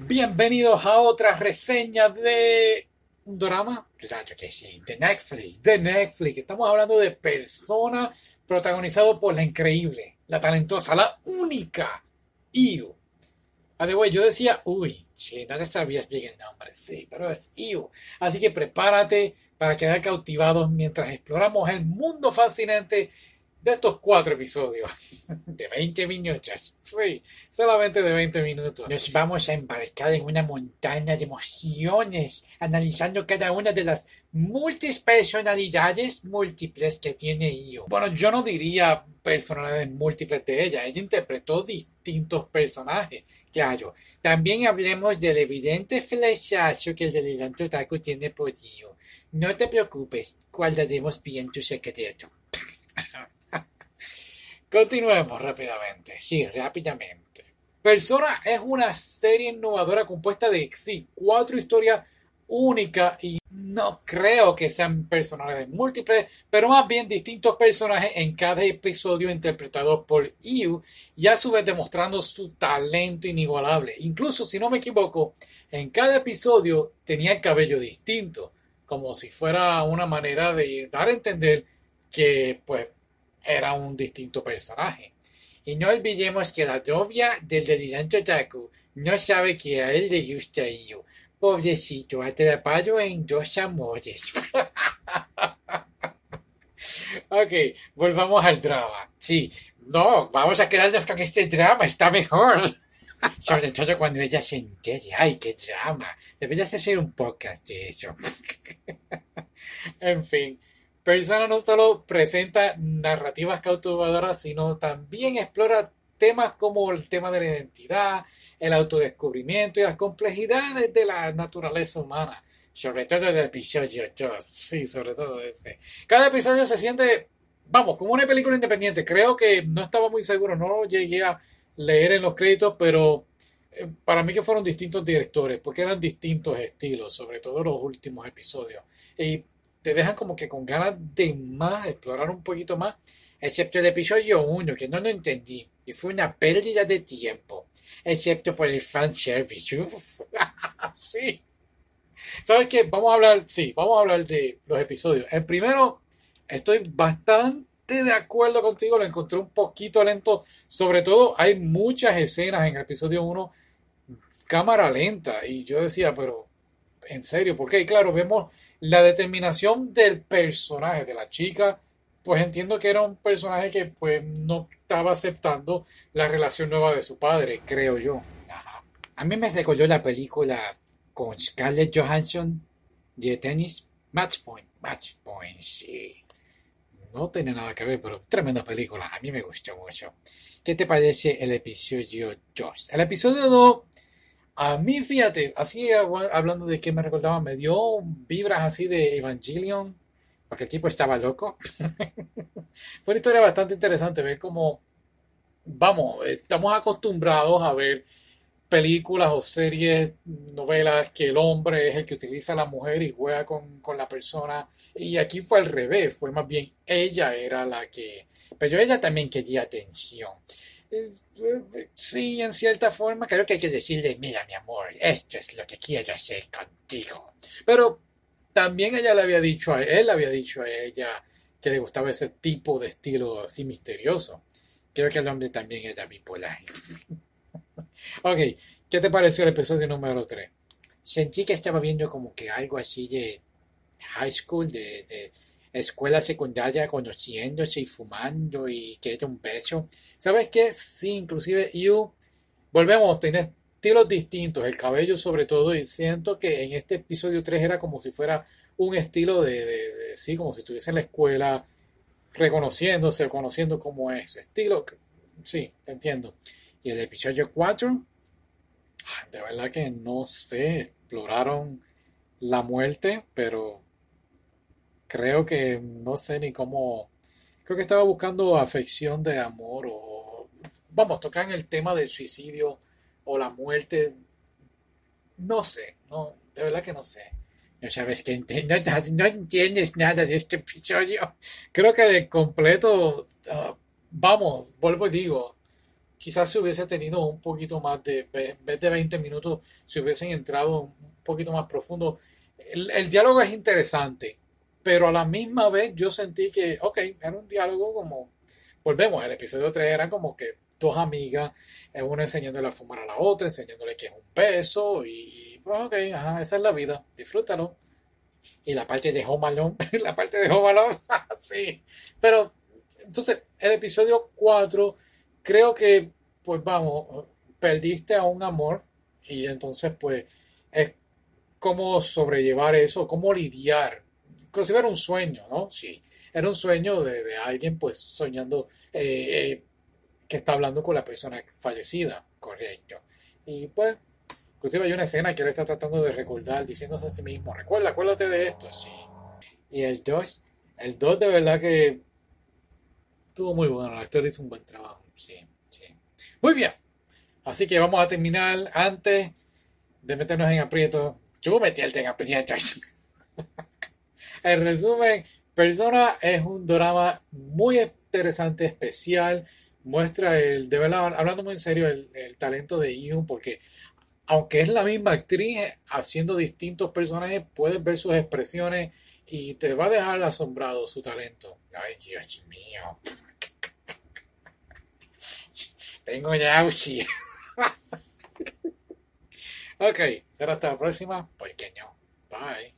Bienvenidos a otra reseña de un drama, de Netflix, de Netflix. Estamos hablando de Persona, protagonizado por la increíble, la talentosa, la única Io. Además, yo decía, uy, sí, no te sabías bien el nombre, sí, pero es Io. Así que prepárate para quedar cautivados mientras exploramos el mundo fascinante de estos cuatro episodios de 20 minutos. Sí, solamente de 20 minutos. Nos vamos a embarcar en una montaña de emociones, analizando cada una de las múltiples personalidades múltiples que tiene Io. Bueno, yo no diría personalidades múltiples de ella. Ella interpretó distintos personajes. Claro, también hablemos del evidente flechazo que el delirante otaku tiene por Io. No te preocupes, guardaremos bien tu secreto. Continuemos rápidamente. Sí, rápidamente. Persona es una serie innovadora compuesta de sí, cuatro historias únicas y no creo que sean personajes múltiples, pero más bien distintos personajes en cada episodio interpretados por Yu y a su vez demostrando su talento inigualable. Incluso, si no me equivoco, en cada episodio tenía el cabello distinto, como si fuera una manera de dar a entender que pues era un distinto personaje. Y no olvidemos que la novia del delirante otaku no sabe que a él le gusta yo. Pobrecito, atrapado en dos amores. ok, volvamos al drama. Sí, no, vamos a quedarnos con este drama, está mejor. Sobre todo cuando ella se entere. ¡Ay, qué drama! Deberías hacer un podcast de eso. en fin, Persona no solo presenta narrativas cautivadoras, sino también explora temas como el tema de la identidad, el autodescubrimiento y las complejidades de la naturaleza humana. Sobre todo el episodio 2. Sí, sobre todo ese. Cada episodio se siente, vamos, como una película independiente. Creo que no estaba muy seguro, no llegué a leer en los créditos, pero eh, para mí que fueron distintos directores, porque eran distintos estilos, sobre todo los últimos episodios. Y te dejan como que con ganas de más, explorar un poquito más, excepto el episodio 1, que no lo entendí, y fue una pérdida de tiempo, excepto por el fanservice. sí. ¿Sabes qué? Vamos a hablar, sí, vamos a hablar de los episodios. El primero, estoy bastante de acuerdo contigo, lo encontré un poquito lento, sobre todo hay muchas escenas en el episodio 1, cámara lenta, y yo decía, pero, en serio, porque claro, vemos la determinación del personaje, de la chica, pues entiendo que era un personaje que pues no estaba aceptando la relación nueva de su padre, creo yo. A mí me recordó la película con Scarlett Johansson de tenis, Match Point, Match Point, sí. No tiene nada que ver, pero tremenda película, a mí me gustó mucho. ¿Qué te parece el episodio 2? El episodio 2 a mí, fíjate, así hablando de que me recordaba, me dio vibras así de Evangelion, porque el tipo estaba loco. Fue una historia bastante interesante, ver cómo, vamos, estamos acostumbrados a ver películas o series, novelas, que el hombre es el que utiliza a la mujer y juega con, con la persona. Y aquí fue al revés, fue más bien ella era la que, pero ella también quería atención. Sí, en cierta forma, creo que hay que decirle, mira, mi amor, esto es lo que quiero hacer contigo. Pero también ella le había dicho a él, había dicho a ella que le gustaba ese tipo de estilo así misterioso. Creo que el hombre también era bipolar. ok, ¿qué te pareció el episodio número 3? Sentí que estaba viendo como que algo así de high school, de escuela secundaria conociéndose y fumando y que un beso. ¿Sabes qué? Sí, inclusive yo volvemos tener estilos distintos, el cabello sobre todo, y siento que en este episodio 3 era como si fuera un estilo de, sí, como si estuviese en la escuela reconociéndose, conociendo cómo es estilo. Sí, te entiendo. Y el episodio 4, ah, de verdad que no sé, exploraron la muerte, pero creo que no sé ni cómo. Creo que estaba buscando afección de amor o. Vamos, tocan el tema del suicidio o la muerte. No sé, no, de verdad que no sé. No sabes que no, entiendes nada de este episodio. Creo que de completo, ah, vamos, vuelvo y digo, quizás si hubiese tenido un poquito más de, vez de 20 minutos, si hubiesen entrado un poquito más profundo. El diálogo es interesante, pero a la misma vez yo sentí que, ok, era un diálogo como, volvemos, el episodio 3 era como que dos amigas, una enseñándole a fumar a la otra, enseñándole que es un beso y, pues ok, ajá, esa es la vida, disfrútalo. Y la parte de Home la parte de Home sí. Pero, entonces, el episodio 4, creo que, pues vamos, perdiste a un amor y entonces, pues, es cómo sobrellevar eso, cómo lidiar. Inclusive era un sueño, ¿no? Sí, era un sueño de, alguien, pues, soñando eh, eh, que está hablando con la persona fallecida, correcto. Y pues, inclusive hay una escena que él está tratando de recordar, diciéndose a sí mismo, recuerda, acuérdate de esto, sí. Y el 2, el 2 de verdad que estuvo muy bueno, la actor hizo un buen trabajo, sí, sí. Muy bien, así que vamos a terminar antes de meternos en aprieto. Yo metí el en aprieto. en resumen, Persona es un drama muy interesante, especial, muestra el, de verdad, hablando muy en serio, el, talento de Ion, porque aunque es la misma actriz haciendo distintos personajes, puedes ver sus expresiones y te va a dejar asombrado su talento. Ay, Dios mío. Tengo náusea. ok, hasta la próxima. Pequeño. Bye.